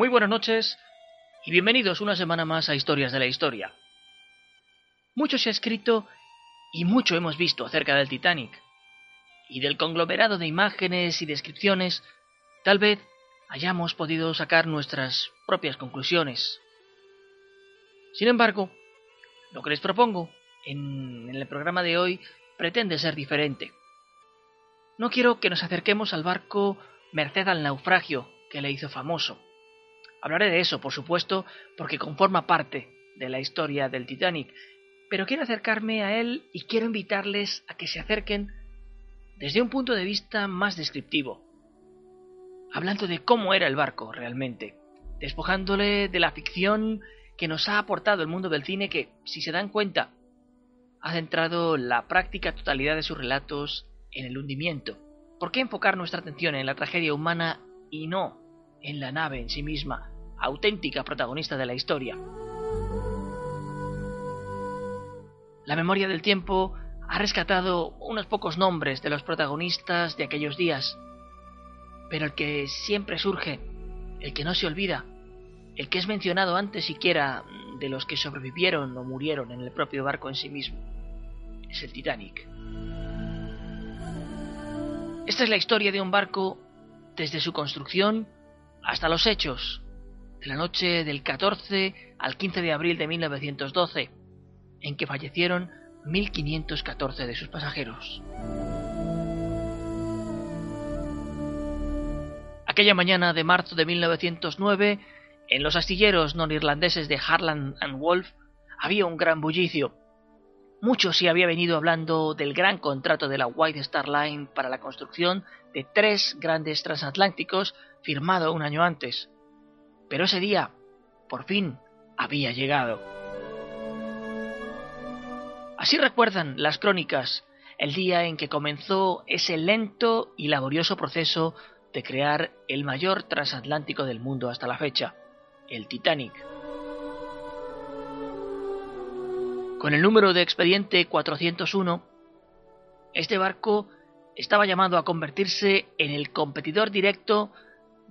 Muy buenas noches y bienvenidos una semana más a Historias de la Historia. Mucho se ha escrito y mucho hemos visto acerca del Titanic. Y del conglomerado de imágenes y descripciones, tal vez hayamos podido sacar nuestras propias conclusiones. Sin embargo, lo que les propongo en, el programa de hoy pretende ser diferente. No quiero que nos acerquemos al barco merced al naufragio que le hizo famoso Hablaré de eso, por supuesto, porque conforma parte de la historia del Titanic, pero quiero acercarme a él y quiero invitarles a que se acerquen desde un punto de vista más descriptivo, hablando de cómo era el barco realmente, despojándole de la ficción que nos ha aportado el mundo del cine que, si se dan cuenta, ha centrado la práctica totalidad de sus relatos en el hundimiento. ¿Por qué enfocar nuestra atención en la tragedia humana y no en la nave en sí misma, auténtica protagonista de la historia. La memoria del tiempo ha rescatado unos pocos nombres de los protagonistas de aquellos días, pero el que siempre surge, el que no se olvida, el que es mencionado antes siquiera de los que sobrevivieron o murieron en el propio barco en sí mismo, es el Titanic. Esta es la historia de un barco desde su construcción hasta los hechos de la noche del 14 al 15 de abril de 1912, en que fallecieron 1.514 de sus pasajeros. Aquella mañana de marzo de 1909, en los astilleros norirlandeses de Harland and Wolff había un gran bullicio. Mucho se había venido hablando del gran contrato de la White Star Line para la construcción de tres grandes transatlánticos firmado un año antes. Pero ese día, por fin, había llegado. Así recuerdan las crónicas el día en que comenzó ese lento y laborioso proceso de crear el mayor transatlántico del mundo hasta la fecha, el Titanic. Con el número de expediente 401, este barco estaba llamado a convertirse en el competidor directo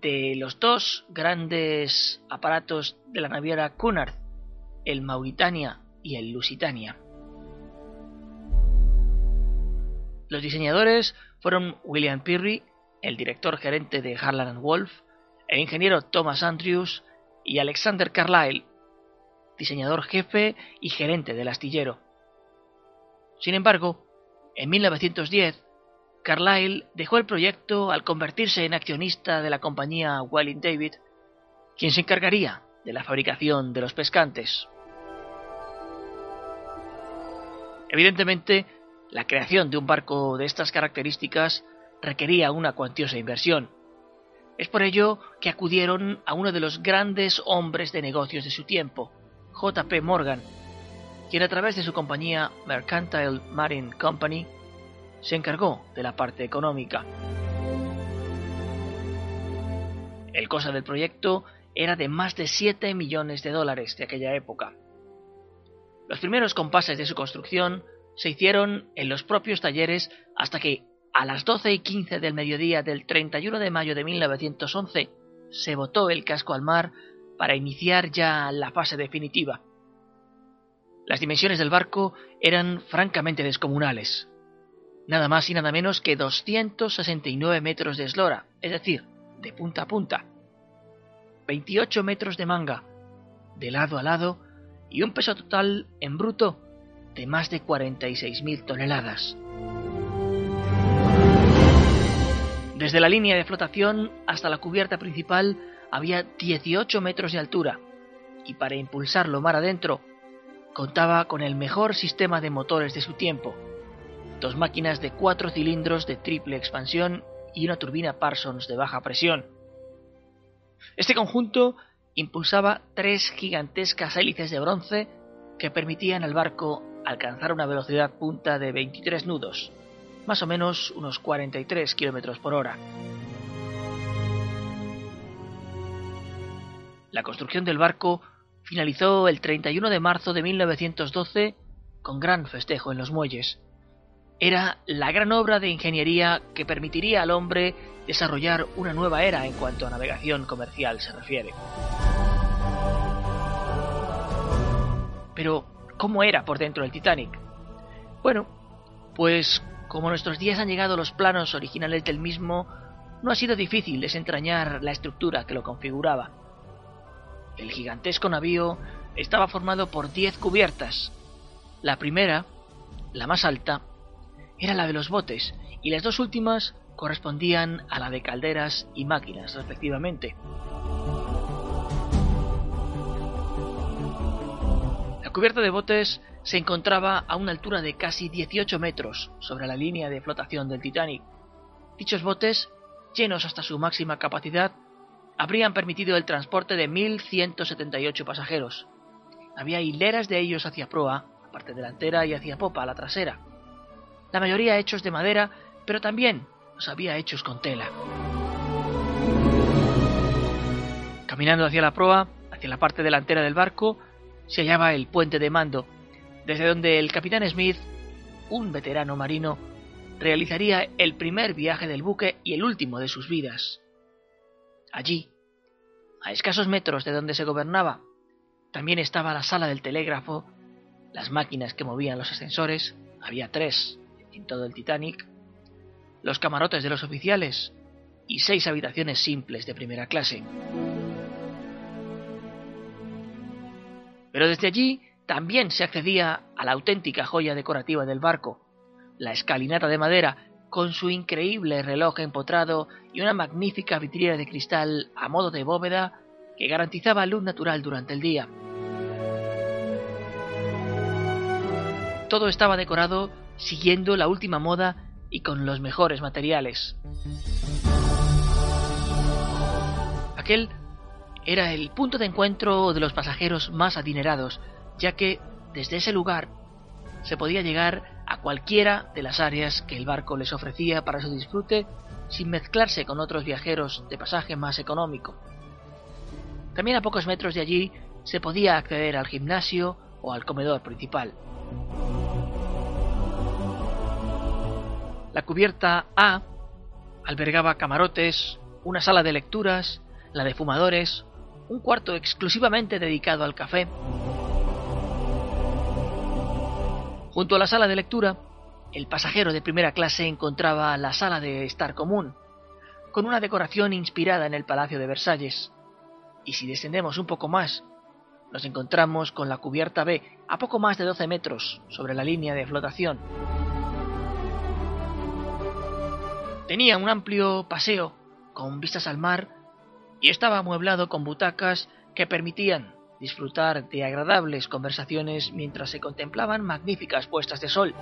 de los dos grandes aparatos de la naviera Cunard, el Mauritania y el Lusitania. Los diseñadores fueron William Peary, el director gerente de Harland Wolff, el ingeniero Thomas Andrews y Alexander Carlyle, diseñador jefe y gerente del astillero. Sin embargo, en 1910, Carlyle dejó el proyecto al convertirse en accionista de la compañía Welling David, quien se encargaría de la fabricación de los pescantes. Evidentemente, la creación de un barco de estas características requería una cuantiosa inversión. Es por ello que acudieron a uno de los grandes hombres de negocios de su tiempo, J.P. Morgan, quien a través de su compañía Mercantile Marine Company se encargó de la parte económica. El costo del proyecto era de más de 7 millones de dólares de aquella época. Los primeros compases de su construcción se hicieron en los propios talleres hasta que, a las 12 y 15 del mediodía del 31 de mayo de 1911, se botó el casco al mar para iniciar ya la fase definitiva. Las dimensiones del barco eran francamente descomunales nada más y nada menos que 269 metros de eslora, es decir, de punta a punta, 28 metros de manga, de lado a lado, y un peso total en bruto de más de 46.000 toneladas. Desde la línea de flotación hasta la cubierta principal había 18 metros de altura y para impulsarlo mar adentro contaba con el mejor sistema de motores de su tiempo, dos máquinas de cuatro cilindros de triple expansión y una turbina Parsons de baja presión. Este conjunto impulsaba tres gigantescas hélices de bronce que permitían al barco alcanzar una velocidad punta de 23 nudos, más o menos unos 43 kilómetros por hora. La construcción del barco finalizó el 31 de marzo de 1912 con gran festejo en los muelles. Era la gran obra de ingeniería que permitiría al hombre desarrollar una nueva era en cuanto a navegación comercial se refiere. Pero, ¿cómo era por dentro el Titanic? Bueno, pues como nuestros días han llegado los planos originales del mismo, no ha sido difícil desentrañar la estructura que lo configuraba. El gigantesco navío estaba formado por diez cubiertas. La primera, la más alta, era la de los botes, y las dos últimas correspondían a la de calderas y máquinas, respectivamente. La cubierta de botes se encontraba a una altura de casi 18 metros sobre la línea de flotación del Titanic. Dichos botes, llenos hasta su máxima capacidad, habrían permitido el transporte de 1.178 pasajeros. Había hileras de ellos hacia proa, la parte delantera y hacia popa, la trasera. La mayoría hechos de madera, pero también los había hechos con tela. Caminando hacia la proa, hacia la parte delantera del barco, se hallaba el puente de mando, desde donde el capitán Smith, un veterano marino, realizaría el primer viaje del buque y el último de sus vidas. Allí, a escasos metros de donde se gobernaba, también estaba la sala del telégrafo, las máquinas que movían los ascensores, había tres en todo el Titanic, los camarotes de los oficiales y seis habitaciones simples de primera clase. Pero desde allí también se accedía a la auténtica joya decorativa del barco, la escalinata de madera con su increíble reloj empotrado y una magnífica vitrina de cristal a modo de bóveda que garantizaba luz natural durante el día. Todo estaba decorado siguiendo la última moda y con los mejores materiales. Aquel era el punto de encuentro de los pasajeros más adinerados, ya que desde ese lugar se podía llegar a cualquiera de las áreas que el barco les ofrecía para su disfrute sin mezclarse con otros viajeros de pasaje más económico. También a pocos metros de allí se podía acceder al gimnasio o al comedor principal. La cubierta A albergaba camarotes, una sala de lecturas, la de fumadores, un cuarto exclusivamente dedicado al café, Junto a la sala de lectura, el pasajero de primera clase encontraba la sala de estar común, con una decoración inspirada en el Palacio de Versalles. Y si descendemos un poco más, nos encontramos con la cubierta B a poco más de 12 metros sobre la línea de flotación. Tenía un amplio paseo con vistas al mar y estaba amueblado con butacas que permitían disfrutar de agradables conversaciones mientras se contemplaban magníficas puestas de sol.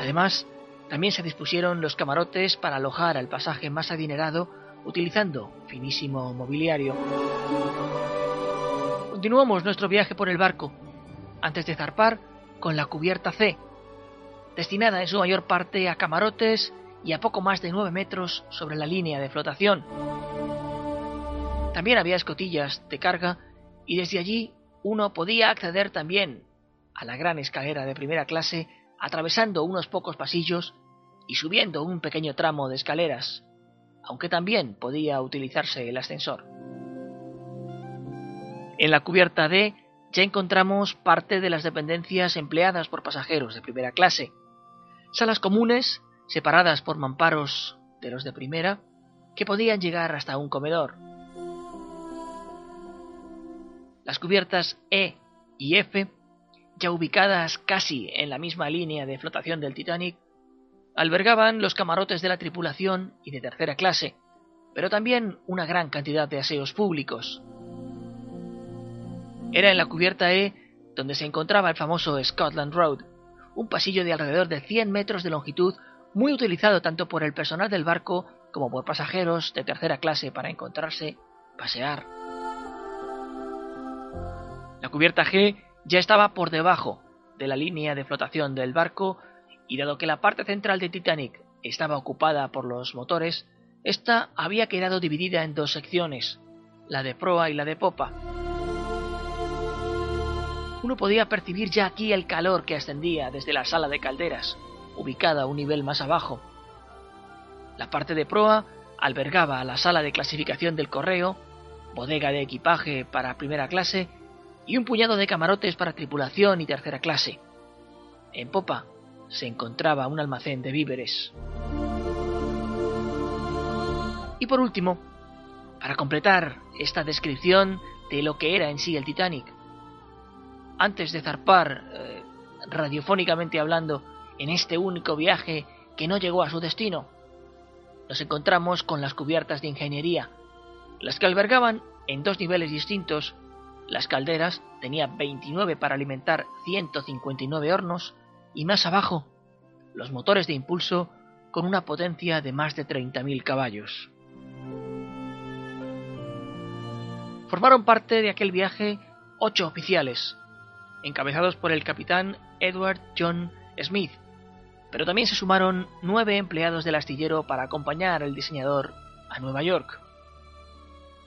Además, también se dispusieron los camarotes para alojar al pasaje más adinerado utilizando finísimo mobiliario. Continuamos nuestro viaje por el barco, antes de zarpar con la cubierta C, destinada en su mayor parte a camarotes y a poco más de 9 metros sobre la línea de flotación. También había escotillas de carga y desde allí uno podía acceder también a la gran escalera de primera clase atravesando unos pocos pasillos y subiendo un pequeño tramo de escaleras, aunque también podía utilizarse el ascensor. En la cubierta D ya encontramos parte de las dependencias empleadas por pasajeros de primera clase, salas comunes separadas por mamparos de los de primera que podían llegar hasta un comedor. Las cubiertas E y F, ya ubicadas casi en la misma línea de flotación del Titanic, albergaban los camarotes de la tripulación y de tercera clase, pero también una gran cantidad de aseos públicos. Era en la cubierta E donde se encontraba el famoso Scotland Road, un pasillo de alrededor de 100 metros de longitud muy utilizado tanto por el personal del barco como por pasajeros de tercera clase para encontrarse, pasear. La cubierta G ya estaba por debajo de la línea de flotación del barco y dado que la parte central de Titanic estaba ocupada por los motores, esta había quedado dividida en dos secciones, la de proa y la de popa. Uno podía percibir ya aquí el calor que ascendía desde la sala de calderas, ubicada un nivel más abajo. La parte de proa albergaba la sala de clasificación del correo, bodega de equipaje para primera clase y un puñado de camarotes para tripulación y tercera clase. En popa se encontraba un almacén de víveres. Y por último, para completar esta descripción de lo que era en sí el Titanic, antes de zarpar, eh, radiofónicamente hablando, en este único viaje que no llegó a su destino, nos encontramos con las cubiertas de ingeniería, las que albergaban en dos niveles distintos las calderas tenían 29 para alimentar 159 hornos y más abajo los motores de impulso con una potencia de más de 30.000 caballos. Formaron parte de aquel viaje ocho oficiales, encabezados por el capitán Edward John Smith, pero también se sumaron nueve empleados del astillero para acompañar al diseñador a Nueva York.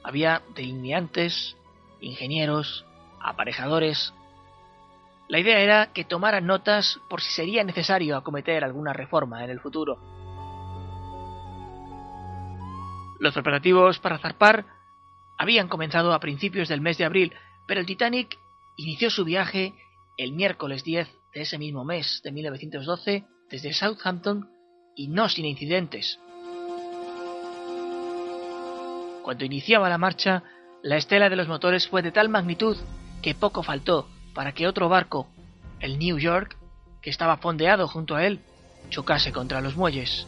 Había delineantes, ingenieros, aparejadores. La idea era que tomaran notas por si sería necesario acometer alguna reforma en el futuro. Los preparativos para zarpar habían comenzado a principios del mes de abril, pero el Titanic inició su viaje el miércoles 10 de ese mismo mes de 1912 desde Southampton y no sin incidentes. Cuando iniciaba la marcha, la estela de los motores fue de tal magnitud que poco faltó para que otro barco, el New York, que estaba fondeado junto a él, chocase contra los muelles.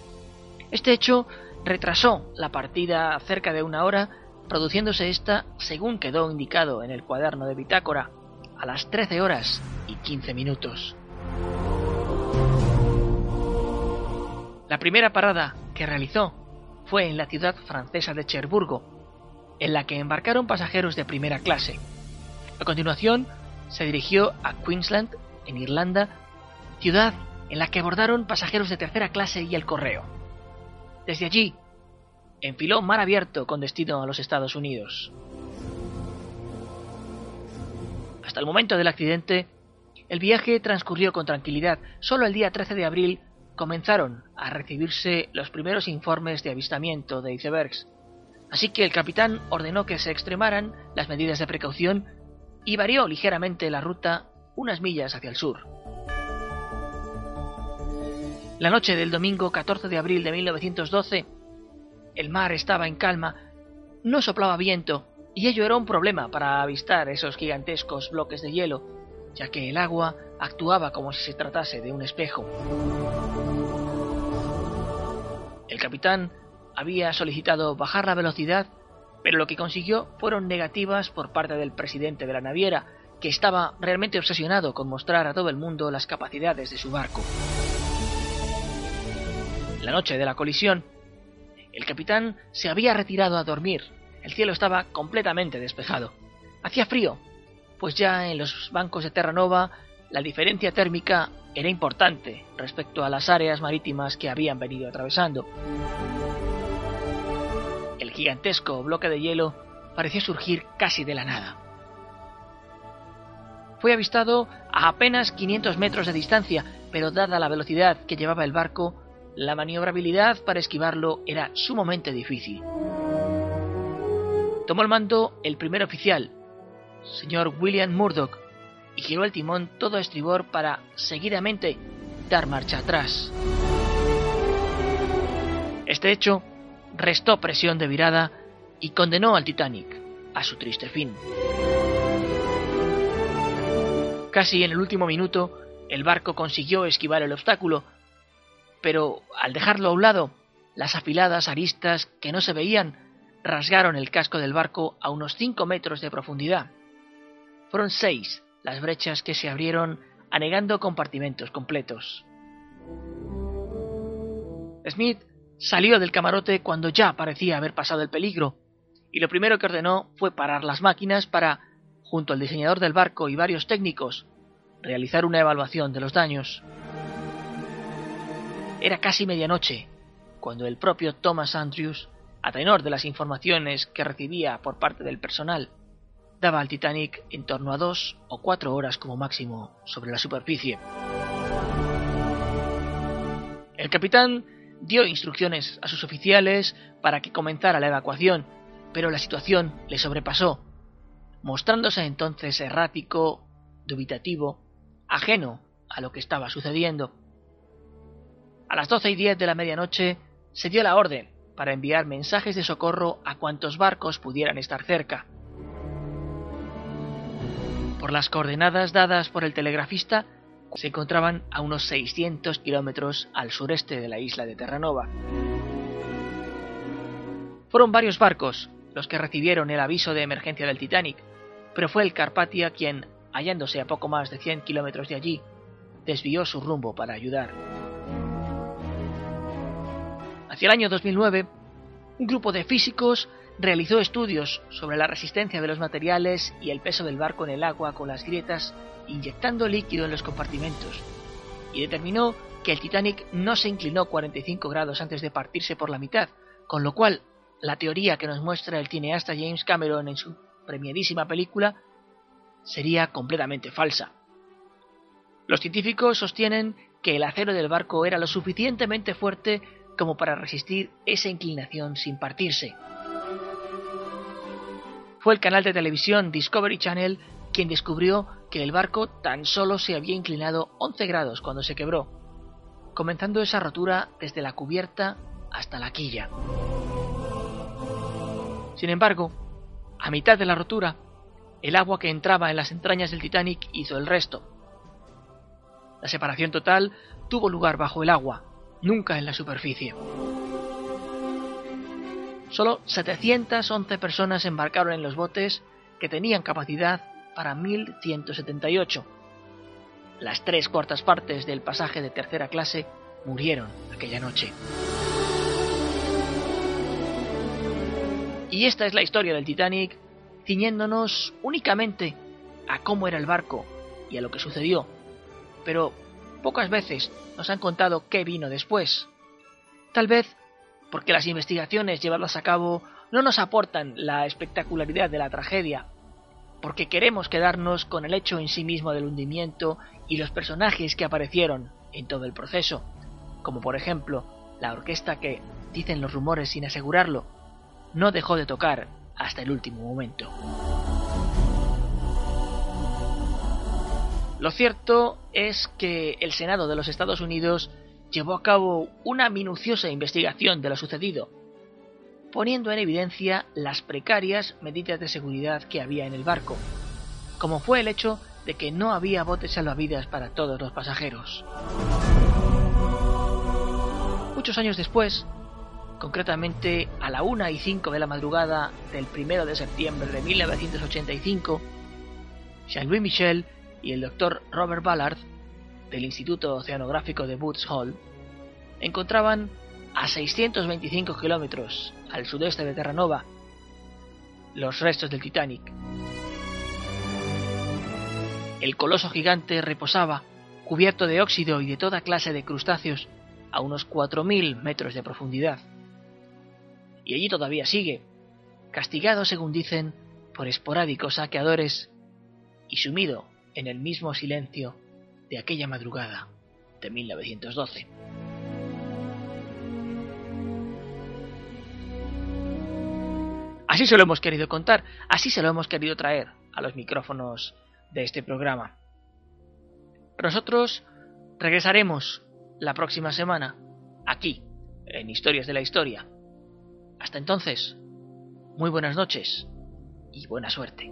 Este hecho retrasó la partida cerca de una hora, produciéndose esta, según quedó indicado en el cuaderno de bitácora, a las 13 horas y 15 minutos. La primera parada que realizó fue en la ciudad francesa de Cherburgo, en la que embarcaron pasajeros de primera clase. A continuación, se dirigió a Queensland, en Irlanda, ciudad en la que abordaron pasajeros de tercera clase y el correo. Desde allí, enfiló mar abierto con destino a los Estados Unidos. Hasta el momento del accidente, el viaje transcurrió con tranquilidad. Solo el día 13 de abril comenzaron a recibirse los primeros informes de avistamiento de icebergs, Así que el capitán ordenó que se extremaran las medidas de precaución y varió ligeramente la ruta unas millas hacia el sur. La noche del domingo 14 de abril de 1912, el mar estaba en calma, no soplaba viento y ello era un problema para avistar esos gigantescos bloques de hielo, ya que el agua actuaba como si se tratase de un espejo. El capitán había solicitado bajar la velocidad, pero lo que consiguió fueron negativas por parte del presidente de la naviera, que estaba realmente obsesionado con mostrar a todo el mundo las capacidades de su barco. La noche de la colisión, el capitán se había retirado a dormir. El cielo estaba completamente despejado. Hacía frío, pues ya en los bancos de Terranova la diferencia térmica era importante respecto a las áreas marítimas que habían venido atravesando gigantesco bloque de hielo parecía surgir casi de la nada. Fue avistado a apenas 500 metros de distancia, pero dada la velocidad que llevaba el barco, la maniobrabilidad para esquivarlo era sumamente difícil. Tomó el mando el primer oficial, señor William Murdoch, y giró el timón todo a estribor para, seguidamente, dar marcha atrás. Este hecho restó presión de virada y condenó al Titanic a su triste fin. Casi en el último minuto, el barco consiguió esquivar el obstáculo, pero al dejarlo a un lado, las afiladas aristas que no se veían rasgaron el casco del barco a unos 5 metros de profundidad. Fueron seis las brechas que se abrieron anegando compartimentos completos. Smith salió del camarote cuando ya parecía haber pasado el peligro, y lo primero que ordenó fue parar las máquinas para, junto al diseñador del barco y varios técnicos, realizar una evaluación de los daños. Era casi medianoche cuando el propio Thomas Andrews, a tenor de las informaciones que recibía por parte del personal, daba al Titanic en torno a dos o cuatro horas como máximo sobre la superficie. El capitán dio instrucciones a sus oficiales para que comenzara la evacuación, pero la situación le sobrepasó, mostrándose entonces errático, dubitativo, ajeno a lo que estaba sucediendo. A las doce y diez de la medianoche se dio la orden para enviar mensajes de socorro a cuantos barcos pudieran estar cerca. Por las coordenadas dadas por el telegrafista, se encontraban a unos 600 kilómetros al sureste de la isla de Terranova. Fueron varios barcos los que recibieron el aviso de emergencia del Titanic, pero fue el Carpathia quien, hallándose a poco más de 100 kilómetros de allí, desvió su rumbo para ayudar. Hacia el año 2009, un grupo de físicos realizó estudios sobre la resistencia de los materiales y el peso del barco en el agua con las grietas inyectando líquido en los compartimentos, y determinó que el Titanic no se inclinó 45 grados antes de partirse por la mitad, con lo cual la teoría que nos muestra el cineasta James Cameron en su premiadísima película sería completamente falsa. Los científicos sostienen que el acero del barco era lo suficientemente fuerte como para resistir esa inclinación sin partirse. Fue el canal de televisión Discovery Channel quien descubrió que el barco tan solo se había inclinado 11 grados cuando se quebró, comenzando esa rotura desde la cubierta hasta la quilla. Sin embargo, a mitad de la rotura, el agua que entraba en las entrañas del Titanic hizo el resto. La separación total tuvo lugar bajo el agua, nunca en la superficie. Solo 711 personas embarcaron en los botes que tenían capacidad para 1178. Las tres cuartas partes del pasaje de tercera clase murieron aquella noche. Y esta es la historia del Titanic, ciñéndonos únicamente a cómo era el barco y a lo que sucedió. Pero pocas veces nos han contado qué vino después. Tal vez porque las investigaciones llevadas a cabo no nos aportan la espectacularidad de la tragedia, porque queremos quedarnos con el hecho en sí mismo del hundimiento y los personajes que aparecieron en todo el proceso, como por ejemplo la orquesta que, dicen los rumores sin asegurarlo, no dejó de tocar hasta el último momento. Lo cierto es que el Senado de los Estados Unidos llevó a cabo una minuciosa investigación de lo sucedido, poniendo en evidencia las precarias medidas de seguridad que había en el barco, como fue el hecho de que no había botes salvavidas para todos los pasajeros. Muchos años después, concretamente a la 1 y 5 de la madrugada del 1 de septiembre de 1985, Jean-Louis Michel y el doctor Robert Ballard, del Instituto Oceanográfico de Woods Hole, encontraban a 625 kilómetros al sudeste de Terranova los restos del Titanic. El coloso gigante reposaba, cubierto de óxido y de toda clase de crustáceos, a unos 4.000 metros de profundidad. Y allí todavía sigue, castigado, según dicen, por esporádicos saqueadores y sumido en el mismo silencio de aquella madrugada de 1912. Así se lo hemos querido contar, así se lo hemos querido traer a los micrófonos de este programa. Nosotros regresaremos la próxima semana, aquí, en Historias de la Historia. Hasta entonces, muy buenas noches y buena suerte.